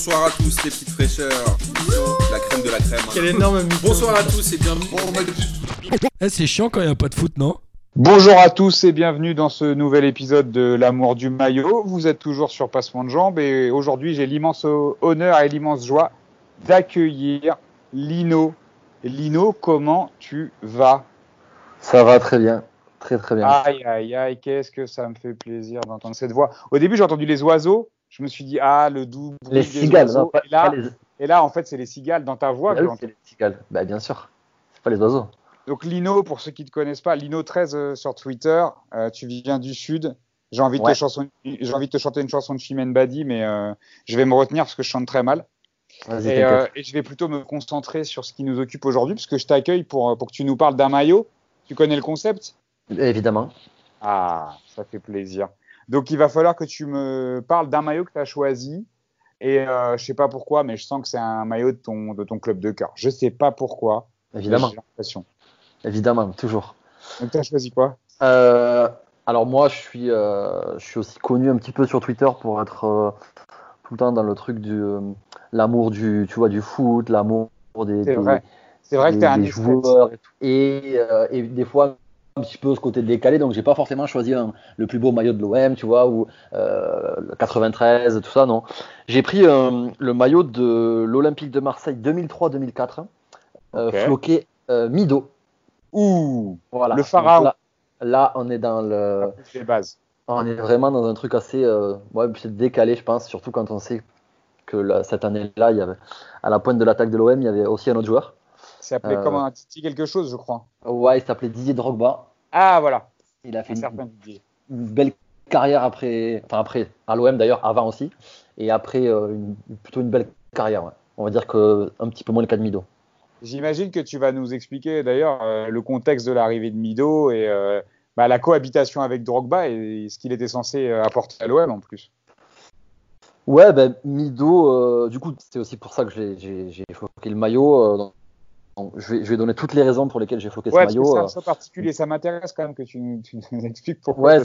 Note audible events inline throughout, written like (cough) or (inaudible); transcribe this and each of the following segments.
bonsoir à tous les petites fraîcheurs. La crème de la crème. Quel énorme mytho. Bonsoir à tous et bienvenue. Eh, c'est chiant quand il n'y a pas de foot, non? Bonjour à tous et bienvenue dans ce nouvel épisode de L'amour du maillot. Vous êtes toujours sur Passement de Jambes et aujourd'hui j'ai l'immense honneur et l'immense joie d'accueillir Lino. Lino, comment tu vas? Ça va très bien, très très bien. Aïe aïe aïe, qu'est-ce que ça me fait plaisir d'entendre cette voix. Au début j'ai entendu les oiseaux, je me suis dit ah le bruit les cigales, oiseaux. non, pas, et, là, pas les... et là en fait c'est les cigales dans ta voix. Ah oui, c'est les cigales. Bah bien sûr, c'est pas les oiseaux. Donc Lino, pour ceux qui ne te connaissent pas, Lino13 euh, sur Twitter, euh, tu viens du Sud. J'ai envie, de Ouais. te chanson- j'ai envie de te chanter une chanson de Chimène Badi, mais euh, je vais me retenir parce que je chante très mal. Et, je vais plutôt me concentrer sur ce qui nous occupe aujourd'hui, puisque je t'accueille pour, pour que tu nous parles d'un maillot. Tu connais le concept? Évidemment. Ah, ça fait plaisir. Donc il va falloir que tu me parles d'un maillot que tu as choisi. Et euh, je sais pas pourquoi, mais je sens que c'est un maillot de ton, de ton club de cœur. Je sais pas pourquoi. Évidemment, J'ai l'impression. évidemment, toujours. Donc tu as choisi quoi? Euh, alors moi, je suis, euh, je suis aussi connu un petit peu sur Twitter pour être euh, tout le temps dans le truc du l'amour du, tu vois, du foot, l'amour des, C'est vrai. C'est vrai que tu es un joueurs et, tout. et, et des fois un petit peu ce côté décalé, donc j'ai pas forcément choisi un- le plus beau maillot de l'OM, tu vois, ou euh, le 93, tout ça, non. J'ai pris euh, le maillot de l'Olympique de Marseille 2003-2004, euh, Ok. floqué euh, Mido. Ouh, Voilà. Le pharaon. Là, là, on est dans le, les bases. on est vraiment dans un truc assez, euh, ouais, décalé, je pense, surtout quand on sait que là, cette année-là, il y avait à la pointe de l'attaque de l'OM, il y avait aussi un autre joueur. C'est appelé Euh, comme un Titi quelque chose, je crois. Ouais, il s'appelait Didier Drogba. Ah, voilà. Il a fait Un une, belle carrière après, enfin après, à l'OM d'ailleurs, avant aussi, et après euh, une- plutôt une belle carrière. ouais. On va dire que un petit peu moins le cas de Mido. J'imagine que tu vas nous expliquer d'ailleurs euh, le contexte de l'arrivée de Mido et euh, bah, la cohabitation avec Drogba et ce qu'il était censé apporter à l'OM en plus. Ouais, ben Mido, du coup, c'est aussi pour ça que j'ai- floqué le maillot. Euh, je, vais, je vais donner toutes les raisons pour lesquelles j'ai floqué Ouais, ce maillot. c'est euh. un choix particulier. Ça m'intéresse quand même que tu, nous- tu nous (laughs) expliques pourquoi Ouais,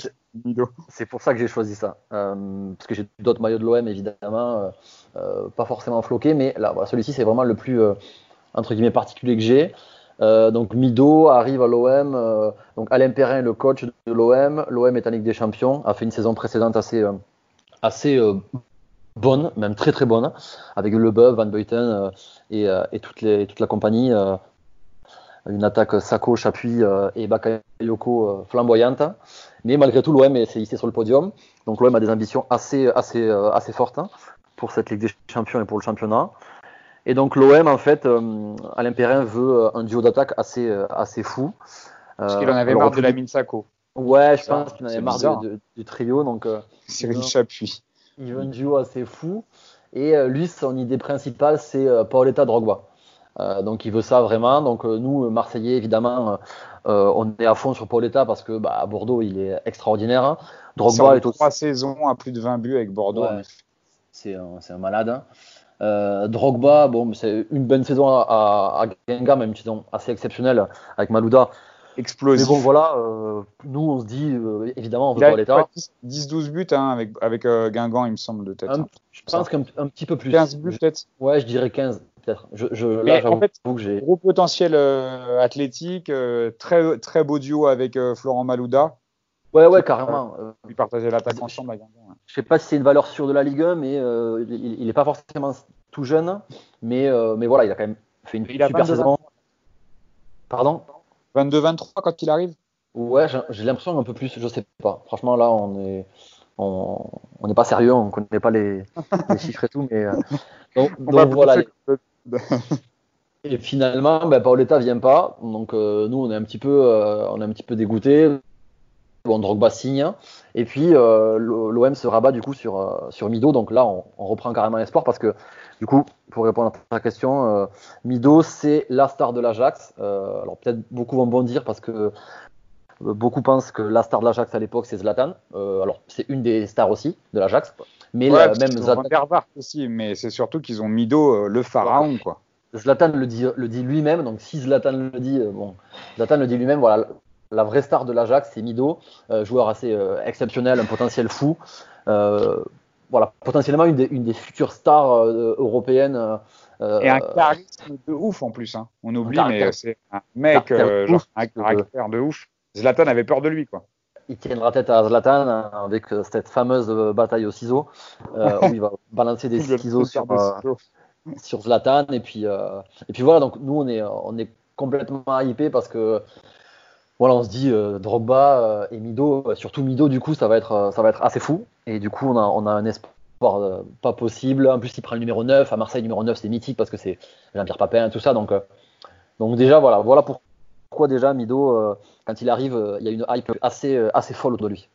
c'est- pour ça que j'ai choisi ça. Euh, parce que j'ai d'autres maillots de l'OM, évidemment, euh, euh, pas forcément floqués, mais là, voilà, celui-ci, c'est vraiment le plus, euh, entre guillemets, particulier que j'ai. Euh, donc Mido arrive à l'OM. euh, donc Alain Perrin, le coach de l'OM. L'OM est en Ligue des Champions, a fait une saison précédente assez, euh, assez euh, bonne, même très très bonne, avec Leboeuf, Van Buiten euh, et, euh, et toute, les, toute la compagnie. euh, une attaque Sako, Chapuis euh, et Bakayoko euh, flamboyante. Mais malgré tout, l'OM s'est hissé sur le podium. Donc l'OM a des ambitions assez, assez, euh, assez fortes hein, pour cette Ligue des Champions et pour le championnat. Et donc l'OM, en fait, euh, Alain Perrin veut un duo d'attaque assez, euh, assez fou. Parce qu'il en avait alors, marre de la mine Sako. Ouais, je Ça, pense qu'il en c'est avait marre du trio. Donc euh, Cyril Non. Chapuis. Il veut un duo assez fou. Et euh, lui, son idée principale, c'est euh, Paoletta Drogba. Euh, donc il veut ça vraiment. Donc euh, nous, Marseillais, évidemment, euh, on est à fond sur Paoletta parce que bah, à Bordeaux, il est extraordinaire. hein. Drogba est aussi. trois saisons à plus de 20 buts avec Bordeaux. Ouais. C'est un, malade. hein. Drogba, bon, c'est une bonne saison à, à, à Guingamp, même une saison assez exceptionnelle avec Malouda. Mais Explosif. bon, voilà, euh, nous on se dit, euh, évidemment, on veut a Paoletta. 10-12 buts hein, avec, avec euh, Guingamp, il me semble, de tête. Un- hein. Je pense qu'un un petit peu plus. 15 buts peut-être. Ouais, je dirais 15, peut-être. Je, je, Mais là, en fait, que j'ai. Gros potentiel euh, athlétique, très, très beau duo avec Florent Malouda. Ouais, ouais, carrément. Ils partageaient l'attaque ensemble à Guingamp. hein. je sais pas si c'est une valeur sûre de la Ligue 1, mais il, il est pas forcément tout jeune. Mais, mais voilà, il a quand même fait une Il super 22, saison. Pardon? 22-23 quand il arrive? Ouais, j'ai l'impression un peu plus, je sais pas. Franchement, là, on est, on on n'est pas sérieux, on connaît pas les, (laughs) les chiffres et tout, mais euh, donc, voilà. Et finalement, ben, Paoletta vient pas, donc euh, nous, on est un petit peu, euh, on est un petit peu dégoûté. Bon, Drogba signe, et puis euh, l'OM se rabat du coup sur euh, sur Mido, donc là, on, on reprend carrément espoir parce que du coup, pour répondre à ta question, euh, Mido, c'est la star de l'Ajax. Euh, alors peut-être beaucoup vont bondir parce que beaucoup pensent que la star de l'Ajax à l'époque c'est Zlatan. Alors c'est une des stars aussi de l'Ajax, mais Ouais, la- même Zlatan, aussi, mais c'est surtout qu'ils ont Mido, le pharaon, quoi. Zlatan le dit, le dit lui-même. Donc si Zlatan le dit, bon, Zlatan le dit lui-même. Voilà, la vraie star de l'Ajax c'est Mido, euh, joueur assez euh, exceptionnel, un potentiel fou. Euh, voilà, potentiellement une des, une des futures stars européennes. Et un charisme de ouf en plus. Hein. On oublie, mais c'est un mec, caractère genre, ouf. un caractère de ouf. Zlatan avait peur de lui, quoi. il tiendra tête à Zlatan hein, avec cette fameuse bataille au ciseau euh, où il va (laughs) balancer des ciseaux sur, euh, sur Zlatan et puis euh, et puis voilà donc nous on est on est complètement hypé parce que voilà on se dit euh, Drogba euh, et Mido euh, surtout Mido du coup ça va être euh, ça va être assez fou. Et du coup on a on a un espoir euh, pas possible. En plus il prend le numéro 9 à Marseille numéro 9 c'est mythique parce que c'est Jean-Pierre Papin tout ça. Donc euh, donc déjà voilà. Voilà pourquoi déjà Mido quand il arrive il y a une hype assez assez folle autour de lui.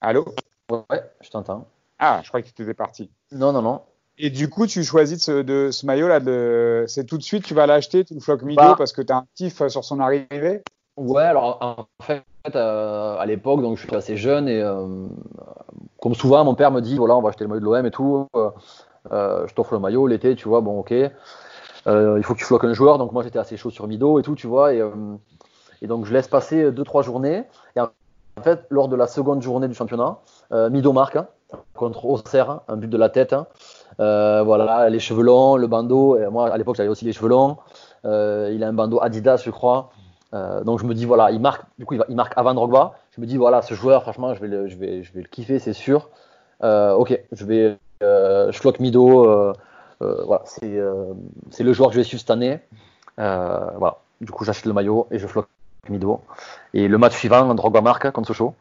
Allô? Ouais je t'entends. Ah, je crois que tu étais parti. non non non Et du coup, tu choisis de ce, de ce maillot-là, de... c'est tout de suite, tu vas l'acheter, tu le floques Mido Bah. parce que tu as un kiff euh, sur son arrivée? Ouais, alors en fait, euh, à l'époque, donc je suis assez jeune et euh, comme souvent, mon père me dit voilà, on va acheter le maillot de l'OM et tout. euh, je t'offre le maillot l'été, tu vois, bon, ok. Il faut que tu floques un joueur, donc moi j'étais assez chaud sur Mido et tout, tu vois. Et, et donc je laisse passer 2-3 journées. Et en fait, lors de la seconde journée du championnat, Mido marque hein, contre Auxerre, hein, un but de la tête. hein. Euh, voilà, les cheveux longs, le bandeau. Moi à l'époque j'avais aussi les cheveux longs. Euh, il a un bandeau Adidas, je crois. Euh, donc je me dis voilà, il marque, du coup il, il marque avant Drogba. Je me dis voilà, ce joueur, franchement, je vais le, je vais, je vais le kiffer, c'est sûr. Ok, je vais, je floque Mido. voilà, c'est, le joueur que je vais suivre cette année. Voilà, du coup j'achète le maillot et je floque Mido. Et le match suivant, Drogba marque contre Sochaux.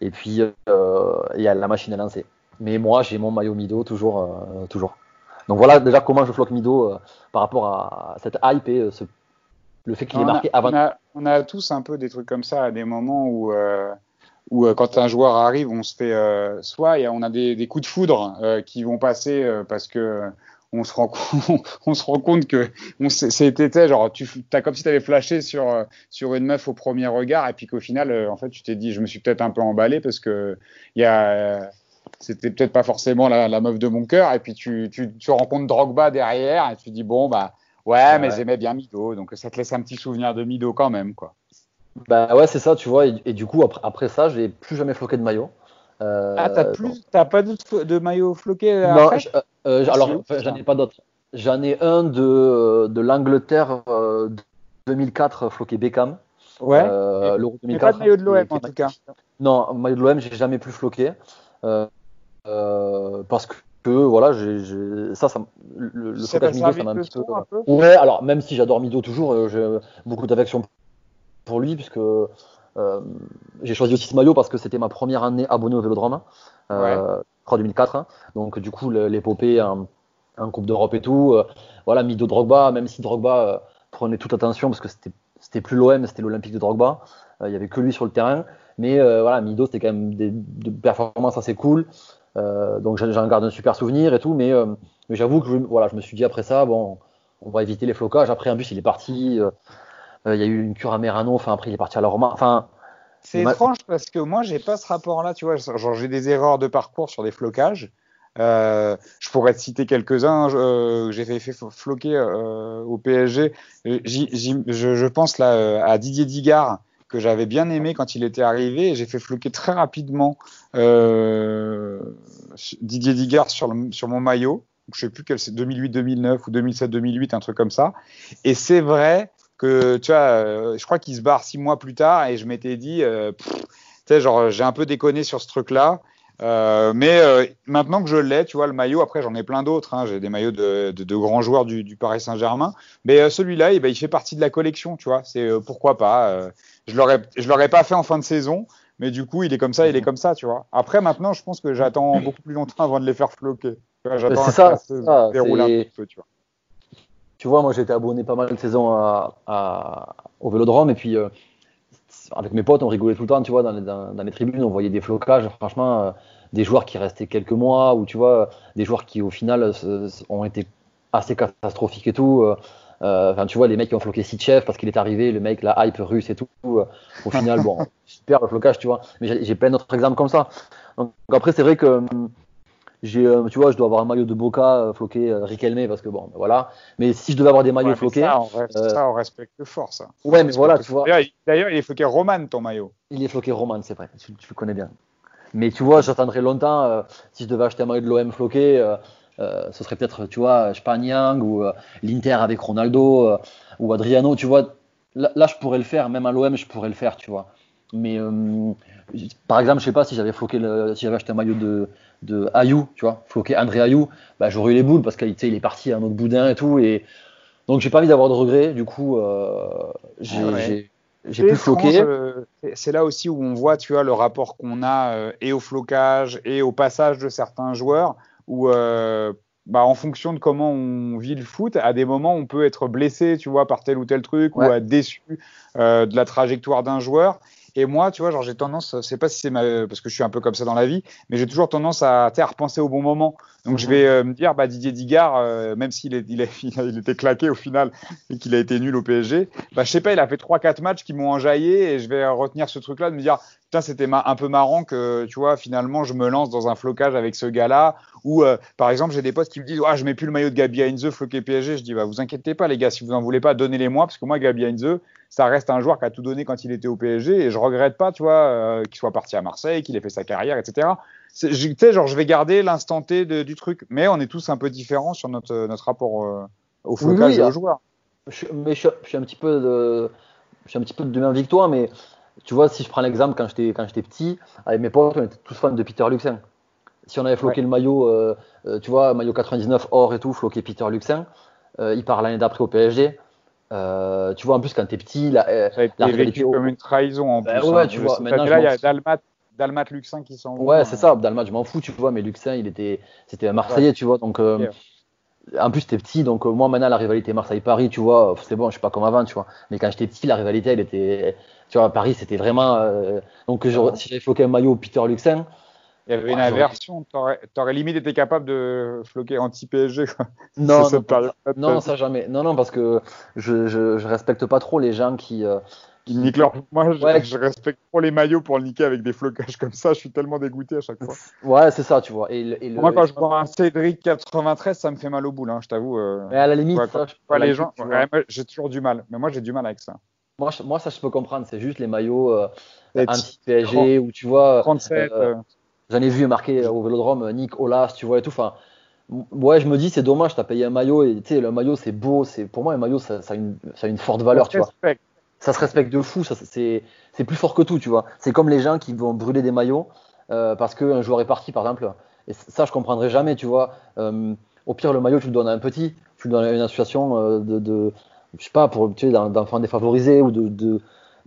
Et puis euh, et la machine est lancée. Mais moi j'ai mon maillot Mido toujours, euh, toujours. Donc voilà déjà comment je floque Mido euh, par rapport à cette hype et euh, ce- le fait qu'il est a, marqué avant. on, a, on a tous un peu des trucs comme ça à des moments où, où euh, quand un joueur arrive, on se fait euh, soit il y a- on a des, des coups de foudre euh, qui vont passer parce que on se rend compte, (laughs) on se rend compte que on c'était genre tu as comme si tu avais flashé sur sur une meuf au premier regard et puis qu'au final en fait tu t'es dit je me suis peut-être un peu emballé parce que il y a c'était peut-être pas forcément la, la meuf de mon cœur et puis tu, tu, tu rencontres Drogba derrière et tu dis bon bah ouais, mais Ouais. j'aimais bien Mido donc ça te laisse un petit souvenir de Mido quand même quoi. Bah ouais, c'est ça, tu vois. Et, et du coup, après, après ça, j'ai plus jamais floqué de maillot. Euh, Ah, t'as plus, t'as pas de, de maillot floqué euh, Non, euh, Ah, alors, j'en ai pas d'autres. J'en ai un de, de l'Angleterre euh, 2004 floqué Beckham. Ouais. L'Euro mais 2004. pas de maillot de l'OM en tout cas. Non, maillot de l'OM, j'ai jamais plus floqué. Euh, euh, parce que, que, voilà, j'ai- ça, ça, le, le t'a Mido, ça m'a un petit peu. un peu Ouais, alors même si j'adore Mido toujours, euh, j'ai beaucoup d'affection pour lui, puisque euh, j'ai choisi aussi ce maillot parce que c'était ma première année abonné au Vélodrome, euh, je crois 2004. hein. Donc du coup, l'épopée en, en Coupe d'Europe et tout, euh, voilà, Mido Drogba, même si Drogba euh, prenait toute attention parce que c'était c'était plus l'OM, c'était l'Olympique de Drogba, euh, il y avait que lui sur le terrain, mais euh, voilà, Mido c'était quand même des, des performances assez cool. Euh, donc j'en garde un super souvenir et tout, mais, mais j'avoue que je, voilà, je me suis dit après ça, bon, on va éviter les flocages. Après, en plus, il est parti. il y a eu une cure à Merano. Enfin, après, il est parti à la Roma. Enfin, C'est étrange parce que moi, j'ai pas ce rapport-là, tu vois. Genre, j'ai des erreurs de parcours sur des flocages. Euh, je pourrais te citer quelques-uns. euh, j'ai fait, fait floquer euh, au PSG. Euh, je, pense là à Didier Digard que j'avais bien aimé quand il était arrivé. J'ai fait floquer très rapidement Didier Digard sur, mon maillot. Je sais plus quel c'est 2008-2009 ou 2007-2008, un truc comme ça. Et c'est vrai que tu vois, je crois qu'il se barre six mois plus tard et je m'étais dit, genre j'ai un peu déconné sur ce truc-là. Euh, mais euh, maintenant que je l'ai, tu vois, le maillot, après j'en ai plein d'autres. Hein, j'ai des maillots de, de, de grands joueurs du, du Paris Saint-Germain. Mais euh, celui-là, eh ben, il fait partie de la collection, tu vois. C'est pourquoi pas. je je l'aurais pas fait en fin de saison, mais du coup, il est comme ça, il est comme ça, tu vois. Après, maintenant, je pense que j'attends beaucoup plus longtemps avant de les faire floquer. J'attends que ça, se ça, déroule un petit peu, tu vois. tu vois, moi, été abonné pas mal de saisons à, à- au Vélodrome. Et puis, avec mes potes, on rigolait tout le temps, tu vois, dans les, dans, dans les tribunes, on voyait des flocages. Franchement, euh, des joueurs qui restaient quelques mois, ou tu vois, des joueurs qui, au final, se- se- ont été assez catastrophiques et tout. euh, euh, Enfin, tu vois, les mecs qui ont floqué Sitchev parce qu'il est arrivé, le mec, la hype russe et tout. euh, au final, (laughs) bon, super le flocage, tu vois. Mais j'ai j'ai plein d'autres exemples comme ça. Donc, après, c'est vrai que hum, j'ai, euh, tu vois, je dois avoir un maillot de Boca euh, floqué euh, Riquelme parce que bon, ben voilà. Mais si je devais avoir des maillots Ouais, floqués, ça, on, reste- euh, ça, on respecte fort, ça. ouais, mais voilà, tu vois, D'ailleurs, il- est floqué Roman, ton maillot. il est floqué Roman, c'est vrai, tu, tu le connais bien. Mais tu vois, j'attendrai longtemps. euh, si je devais acheter un maillot de l'OM floqué, euh, euh, ce serait peut-être, tu vois, je sais pas, Niang ou euh, l'Inter avec Ronaldo euh, ou Adriano, tu vois. Là, là, je pourrais le faire, même à l'OM, je pourrais le faire, tu vois. Mais euh, par exemple, je sais pas si j'avais floqué, le, si j'avais acheté un maillot de, de Ayou, tu vois, floqué André Ayou, bah, j'aurais eu les boules parce qu'il il est parti à un autre boudin et tout. Et donc, j'ai pas envie d'avoir de regrets. Du coup, euh, j'ai Ah ouais. j'ai- j'ai C'est pu floquer. étrange, c'est- C'est là aussi où on voit, tu vois, le rapport qu'on a euh, et au flocage et au passage de certains joueurs, où euh, bah, en fonction de comment on vit le foot, à des moments on peut être blessé, tu vois, par tel ou tel truc, Ouais. ou être déçu euh, de la trajectoire d'un joueur. Et moi, tu vois, genre j'ai tendance, je sais pas si c'est ma, parce que je suis un peu comme ça dans la vie, mais j'ai toujours tendance à, à repenser au bon moment. Donc je Mhm. vais euh, me dire, bah Didier Digard, euh, même s'il est, il, est, (laughs) il, a- il était claqué au final et qu'il a été nul au PSG, bah je sais pas, il a fait trois quatre matchs qui m'ont enjaillé et je vais retenir ce truc-là de me dire, c'était un peu marrant que tu vois finalement je me lance dans un flocage avec ce gars-là. Ou euh, par exemple j'ai des potes qui me disent, ah je mets plus le maillot de Gabi Heinze floqué PSG. Je dis, bah vous inquiétez pas les gars, si vous en voulez pas, donnez-les-moi parce que moi Gabi Heinze ça reste un joueur qui a tout donné quand il était au PSG et je regrette pas, tu vois, euh, qu'il soit parti à Marseille, qu'il ait fait sa carrière, etc. Tu sais, genre, je vais garder l'instant T de- du truc, mais on est tous un peu différents sur notre, notre rapport euh, au flocage oui, et aux ah. joueurs. Je, mais je, je suis un petit peu de, je suis un petit peu de même victoire, mais tu vois, si je prends l'exemple quand j'étais quand j'étais petit, avec mes potes, on était tous fans de Peter Luxin. Si on avait floqué le maillot, euh, euh, tu vois, maillot 99 or et tout, floqué Peter Luxin, euh, il part l'année d'après au PSG. Euh, tu vois, en plus quand t'es petit, là, euh, Ça a été la vécu au- comme une trahison en Bah plus. ouais, hein. tu vois, maintenant, je il y a Dalmat, Dalmat Luxin qui s'en Ouais, c'est hein. ça. Dalmat, je m'en fous, tu vois, mais Luxin, il était, c'était un Marseillais, tu vois. Donc. En plus, t'es petit, donc euh, moi, maintenant, la rivalité Marseille-Paris, tu vois, c'est bon, je suis pas comme avant, tu vois. Mais quand j'étais petit, la rivalité, elle était, tu vois, Paris, c'était vraiment. euh, donc, j'aurais- si j'avais floqué un maillot Peter Luxin, Il y avait une Ouais, j'aurais- aversion. T'aurais aurais limite été capable de floquer anti-PSG. quoi. (laughs) non, C'est non, ça jamais. Non, non, parce que je, je, je respecte pas trop les gens qui. euh, Ils niquent leur- Moi, je, Ouais. je respecte trop les maillots pour le niquer avec des flocages comme ça. Je suis tellement dégoûté à chaque fois. Ouais, c'est ça, tu vois. Et, le- et le- Moi, quand et- je vois un Cédric 93, ça me fait mal au boule, hein, je t'avoue. euh. Mais à la limite, Ouais, ça, je- Pas les gens, ouais, j'ai toujours du mal. Mais moi, j'ai du mal avec ça. moi, je- moi, ça, je peux comprendre. C'est juste les maillots euh, anti-PSG où tu vois. 37. euh, euh, J'en ai vu marqué au vélodrome Nick Olas, tu vois et tout. Enfin, ouais, je me dis c'est dommage, t'as payé un maillot et tu sais le maillot c'est beau, c'est pour moi un maillot ça, ça a une, ça a une forte valeur, tu vois. Ça se respecte de fou, c'est c'est plus fort que tout, tu vois. C'est comme les gens qui vont brûler des maillots euh, parce qu'un joueur est parti par exemple. Et ça je comprendrai jamais, tu vois. Euh, au pire le maillot tu le donnes à un petit, tu le donnes à une association euh, de, je sais pas pour tu d'enfants défavorisés ou de,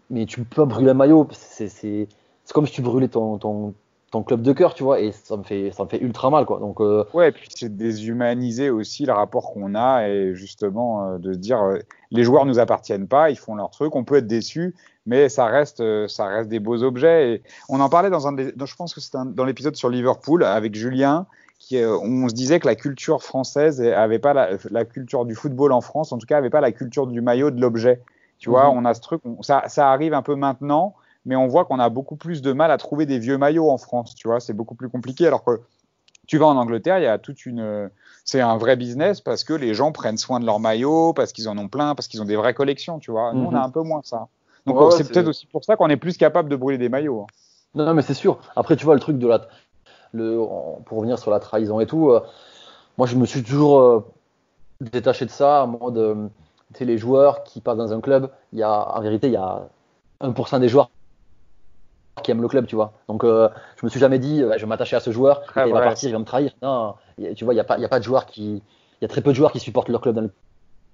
mais tu peux brûler un maillot, c'est c'est c'est comme si tu brûlais ton ton club de cœur, tu vois, et ça me fait, ça me fait ultra mal, quoi. Donc, euh, Ouais, et puis c'est déshumaniser aussi le rapport qu'on a et justement euh, de se dire euh, les joueurs nous appartiennent pas, ils font leur truc, on peut être déçu, mais ça reste, ça reste des beaux objets. Et on en parlait dans un, des, dans- je pense que c'était dans l'épisode sur Liverpool avec Julien, qui, on se disait que la culture française avait pas la, la culture du football en France, en tout cas, avait pas la culture du maillot de l'objet. Tu vois, Mhm. on a ce truc, on- ça, ça arrive un peu maintenant, mais on voit qu'on a beaucoup plus de mal à trouver des vieux maillots en France. Tu vois, c'est beaucoup plus compliqué, alors que tu vas en Angleterre, il y a toute une, c'est un vrai business parce que les gens prennent soin de leurs maillots, parce qu'ils en ont plein, parce qu'ils ont des vraies collections, tu vois. Nous, on a Mhm. un peu moins ça. Donc, Ouais, c'est peut-être aussi pour ça qu'on est plus capable de brûler des maillots. hein. non, mais c'est sûr. Après, tu vois, le truc de la, le, pour revenir sur la trahison et tout, euh, moi, je me suis toujours euh, détaché de ça, en mode, euh, tu sais, les joueurs qui passent dans un club, il y a, en vérité, il y a 1% des joueurs qui aiment le club, tu vois. Donc, euh, je me suis jamais dit, euh, je vais m'attacher à ce joueur, quand il va partir, il va me trahir. Non, tu vois, il n'y a, pas- y a pas de joueurs qui. Il y a très peu de joueurs qui supportent leur club dans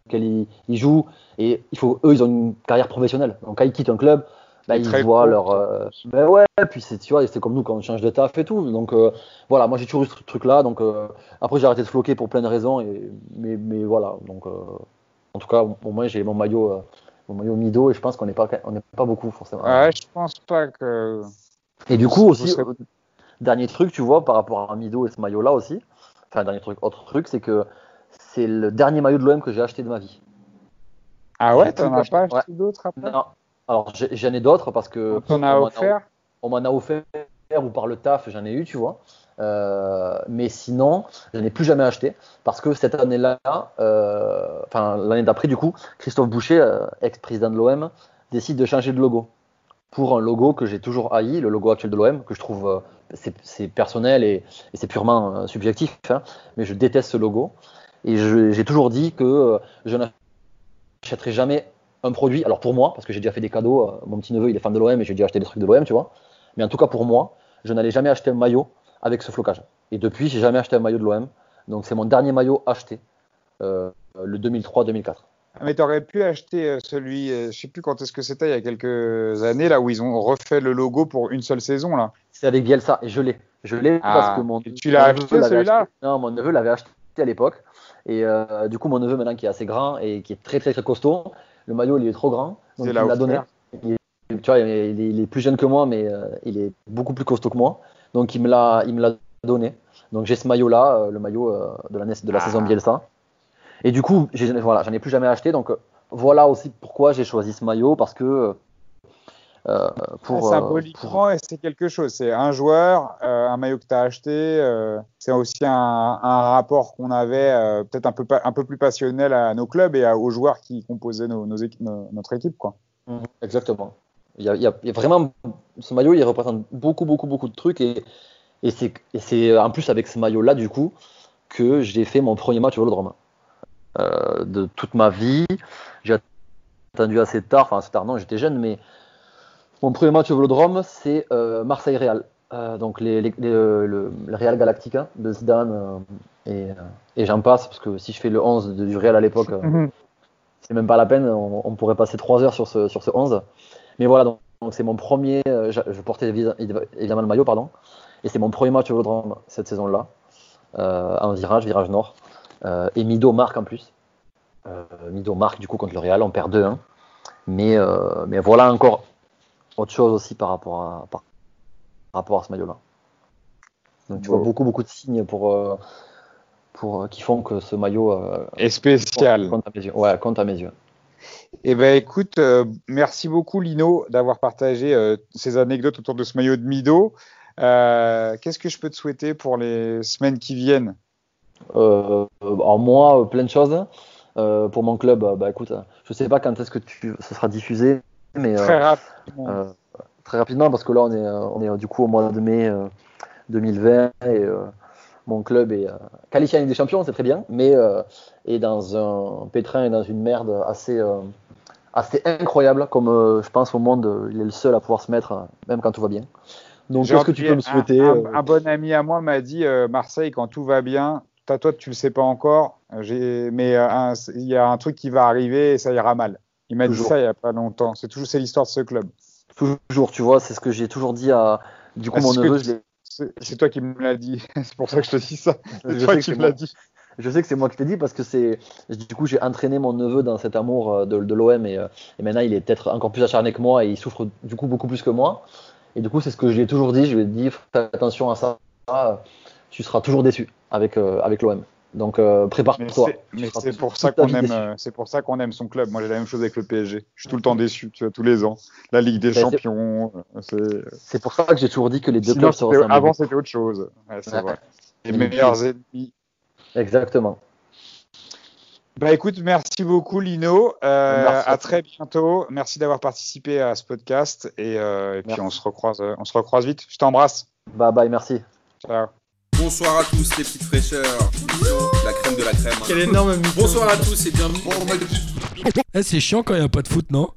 lequel ils, ils jouent. Et il faut, eux, ils ont une carrière professionnelle. Donc, quand ils quittent un club, bah, ils voient leur. euh, ben ouais, puis c'est, tu vois, c'est comme nous quand on change de taf et tout. Donc, euh, voilà, moi, j'ai toujours eu ce truc-là. Donc, euh, après, j'ai arrêté de floquer pour plein de raisons. Et, mais, mais voilà. Donc, en tout cas, au moins, j'ai mon maillot. Mon maillot Mido et je pense qu'on n'est pas, on n'est pas beaucoup forcément. Ouais, je pense pas que. Et du coup aussi, dernier truc, tu vois, par rapport à Mido et ce maillot-là aussi, enfin dernier truc, autre truc, c'est que c'est le dernier maillot de l'OM que j'ai acheté de ma vie. Ah ouais, t'en as pas acheté Ouais. d'autres après? Non. Alors j'en ai d'autres parce que On t'en a offert? on m'en a offert ou par le taf, j'en ai eu, tu vois. Euh, mais sinon, je n'ai plus jamais acheté parce que cette année-là, euh, enfin l'année d'après, du coup, Christophe Boucher, euh, ex-président de l'OM, décide de changer de logo pour un logo que j'ai toujours haï, le logo actuel de l'OM, que je trouve c'est- personnel et, c'est purement subjectif, hein, mais je déteste ce logo. Et j'ai toujours dit que je n'achèterai jamais un produit, alors pour moi, parce que j'ai déjà fait des cadeaux, mon petit neveu il est fan de l'OM et j'ai déjà acheté des trucs de l'OM, tu vois, mais en tout cas pour moi, je n'allais jamais acheter un maillot avec ce flocage. Et depuis, j'ai jamais acheté un maillot de l'OM, donc c'est mon dernier maillot acheté, euh, le 2003-2004. Mais tu aurais pu acheter euh, celui, euh, je sais plus quand est-ce que c'était, il y a quelques années, là où ils ont refait le logo pour une seule saison. là. C'est avec Bielsa et je l'ai. Je l'ai Ah, parce que mon, et tu l'as acheté, neveu celui-là? Non, mon neveu l'avait acheté à l'époque. Et euh, du coup, mon neveu maintenant qui est assez grand et qui est très très très costaud, le maillot il est trop grand, donc C'est il l'a donné. tu vois, il est, il est plus jeune que moi, mais euh, il est beaucoup plus costaud que moi. Donc il me l'a, il me l'a donné. Donc j'ai ce maillot là, le maillot euh, de la, de la Ah. saison Bielsa. Et du coup, j'ai- voilà, j'en ai plus jamais acheté. Donc euh, voilà aussi pourquoi j'ai choisi ce maillot parce que euh, pour, euh, c'est quelque chose. C'est un joueur, euh, un maillot que tu as acheté. euh, c'est aussi un, un rapport qu'on avait euh, peut-être un peu, un peu plus passionnel à nos clubs et à- aux joueurs qui composaient nos, nos équi- nos- notre équipe. Quoi. Mhm, Exactement. Il y, a, il y vraiment ce maillot, il représente beaucoup, beaucoup, beaucoup de trucs et, et c'est en plus avec ce maillot-là du coup que j'ai fait mon premier match au Vélodrome Euh, de toute ma vie. J'ai attendu assez tard, enfin assez tard non, j'étais jeune, mais mon premier match au Vélodrome c'est euh, Marseille-Real. Euh, donc les, les- les- le, le Real Galactica de Zidane et, et j'en passe parce que si je fais le 11 de- du Real à l'époque, euh, c'est même pas la peine, on, on pourrait passer 3 heures sur ce, sur ce 11. Mais voilà, donc c'est mon premier, euh, je, portais évi- évidemment le maillot, pardon, et c'est mon premier match au Vélodrome cette saison-là, euh, en virage, virage nord. Euh, et Mido marque en plus. Euh, Mido marque du coup contre le Real, on perd 2-1. Mais, euh, mais voilà encore autre chose aussi par rapport à, par rapport à ce maillot-là. Donc tu vois beaucoup, beaucoup de signes pour, euh, pour, qui font que ce maillot Et spécial. compte à mes yeux. Ouais, compte à mes yeux. Eh ben écoute, euh, merci beaucoup Lino d'avoir partagé euh, ces anecdotes autour de ce maillot de Mido. Euh, Qu'est-ce que je peux te souhaiter pour les semaines qui viennent? Alors moi, plein de choses. Pour mon club, bah écoute, je sais pas quand est-ce que tu, ce sera diffusé, mais Très rapidement. très rapidement parce que là on est, on est du coup au mois de mai euh, 2020 et euh, mon club est euh, qualifié en Ligue des Champions, c'est très bien, mais euh, est dans un pétrin et dans une merde assez, euh, assez incroyable, comme je pense au monde, il est le seul à pouvoir se mettre, même quand tout va bien. Donc qu'est-ce que tu peux me un- souhaiter un, un bon ami à moi m'a dit euh, Marseille, quand tout va bien, toi, toi tu le sais pas encore, mais euh, il y a un truc qui va arriver et ça ira mal. Il m'a dit ça il y a pas longtemps. C'est toujours c'est l'histoire de ce club. Toujours, tu vois, c'est ce que j'ai toujours dit à. Du coup, mon neveu, je l'ai- C'est toi qui me l'as dit. (laughs) c'est pour ça que je te dis ça. je C'est sais toi que qui c'est me moi. l'as dit. Je sais que c'est moi qui te l'ai dit parce que c'est du coup j'ai entraîné mon neveu dans cet amour euh, de, de l'OM et, euh, et maintenant il est peut-être encore plus acharné que moi et il souffre du coup beaucoup plus que moi. Et du coup c'est ce que je lui ai toujours dit, je lui ai dit fais attention à ça, tu seras toujours déçu avec, euh, avec l'OM. Donc euh, prépare-toi. mais c'est pour ça qu'on aime, euh, c'est pour ça qu'on aime son club. Moi, j'ai la même chose avec le PSG. Je suis tout le temps déçu, tu vois, tous les ans. La Ligue des Champions, euh, c'est. Pour ça que j'ai toujours dit que les deux clubs se avant, c'était autre chose. Ouais, c'est Ouais. vrai. Les meilleurs ennemis. Exactement. Bah écoute, merci beaucoup Lino. Euh, Merci à très bientôt. Merci d'avoir participé à ce podcast et, euh, et puis on se recroise, on se recroise vite. Je t'embrasse. Bye bye, merci. Ciao. Bonsoir à tous les petites fraîcheurs. La crème de la crème. Quel énorme. Bonsoir à tous et bienvenue. Eh, c'est chiant quand il n'y a pas de foot, non?